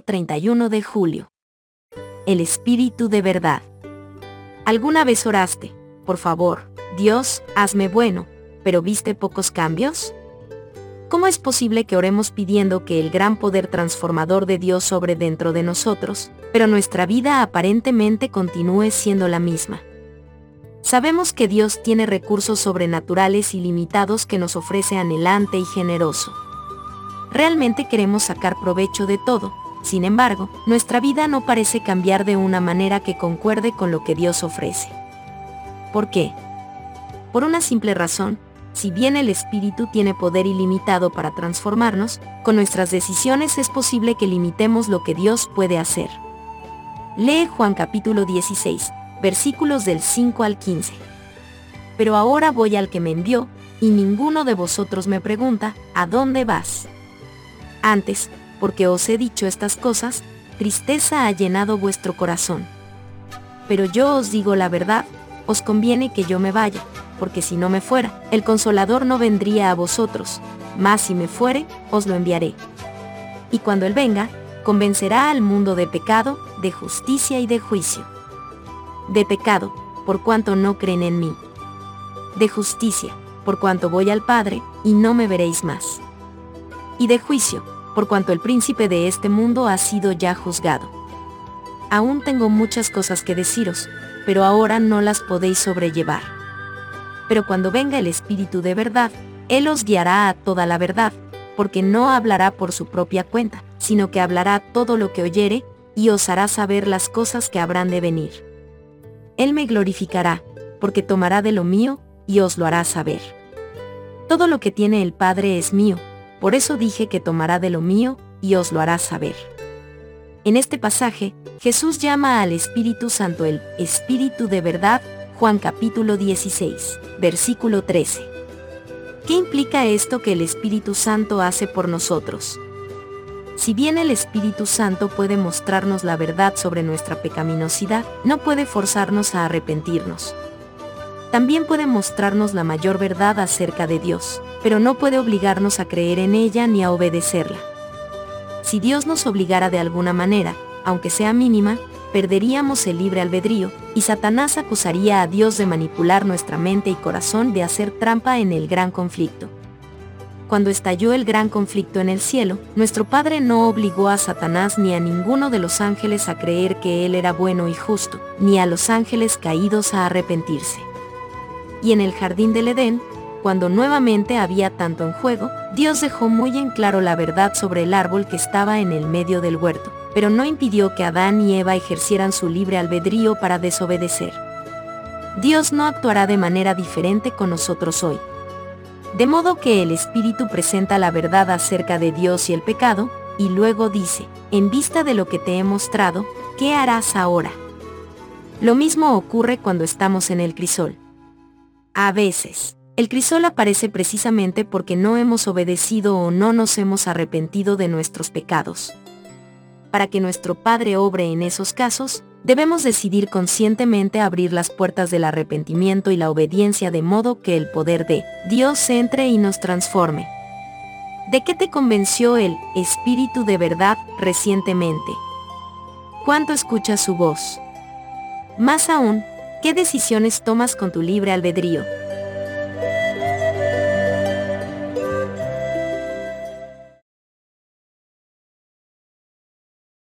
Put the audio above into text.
31 de julio. El Espíritu de verdad. ¿Alguna vez oraste? Por favor, Dios, hazme bueno, pero viste pocos cambios? ¿Cómo es posible que oremos pidiendo que el gran poder transformador de Dios sobre dentro de nosotros, pero nuestra vida aparentemente continúe siendo la misma? Sabemos que Dios tiene recursos sobrenaturales ilimitados que nos ofrece anhelante y generoso. Realmente queremos sacar provecho de todo, sin embargo, nuestra vida no parece cambiar de una manera que concuerde con lo que Dios ofrece. ¿Por qué? Por una simple razón, si bien el Espíritu tiene poder ilimitado para transformarnos, con nuestras decisiones es posible que limitemos lo que Dios puede hacer. Lee Juan capítulo 16, versículos del 5 al 15. Pero ahora voy al que me envió, y ninguno de vosotros me pregunta, ¿a dónde vas? Antes, porque os he dicho estas cosas, tristeza ha llenado vuestro corazón. Pero yo os digo la verdad, os conviene que yo me vaya, porque si no me fuera, el consolador no vendría a vosotros, mas si me fuere, os lo enviaré. Y cuando Él venga, convencerá al mundo de pecado, de justicia y de juicio. De pecado, por cuanto no creen en mí. De justicia, por cuanto voy al Padre, y no me veréis más. Y de juicio, por cuanto el príncipe de este mundo ha sido ya juzgado. Aún tengo muchas cosas que deciros, pero ahora no las podéis sobrellevar. Pero cuando venga el Espíritu de verdad, Él os guiará a toda la verdad, porque no hablará por su propia cuenta, sino que hablará todo lo que oyere, y os hará saber las cosas que habrán de venir. Él me glorificará, porque tomará de lo mío, y os lo hará saber. Todo lo que tiene el Padre es mío, por eso dije que tomará de lo mío, y os lo hará saber. En este pasaje, Jesús llama al Espíritu Santo el Espíritu de verdad, Juan capítulo 16, versículo 13. ¿Qué implica esto que el Espíritu Santo hace por nosotros? Si bien el Espíritu Santo puede mostrarnos la verdad sobre nuestra pecaminosidad, no puede forzarnos a arrepentirnos también puede mostrarnos la mayor verdad acerca de Dios, pero no puede obligarnos a creer en ella ni a obedecerla. Si Dios nos obligara de alguna manera, aunque sea mínima, perderíamos el libre albedrío, y Satanás acusaría a Dios de manipular nuestra mente y corazón de hacer trampa en el gran conflicto. Cuando estalló el gran conflicto en el cielo, nuestro Padre no obligó a Satanás ni a ninguno de los ángeles a creer que Él era bueno y justo, ni a los ángeles caídos a arrepentirse y en el jardín del Edén, cuando nuevamente había tanto en juego, Dios dejó muy en claro la verdad sobre el árbol que estaba en el medio del huerto, pero no impidió que Adán y Eva ejercieran su libre albedrío para desobedecer. Dios no actuará de manera diferente con nosotros hoy. De modo que el Espíritu presenta la verdad acerca de Dios y el pecado, y luego dice, en vista de lo que te he mostrado, ¿qué harás ahora? Lo mismo ocurre cuando estamos en el crisol. A veces, el crisol aparece precisamente porque no hemos obedecido o no nos hemos arrepentido de nuestros pecados. Para que nuestro Padre obre en esos casos, debemos decidir conscientemente abrir las puertas del arrepentimiento y la obediencia de modo que el poder de Dios entre y nos transforme. ¿De qué te convenció el Espíritu de verdad recientemente? ¿Cuánto escuchas su voz? Más aún, ¿Qué decisiones tomas con tu libre albedrío?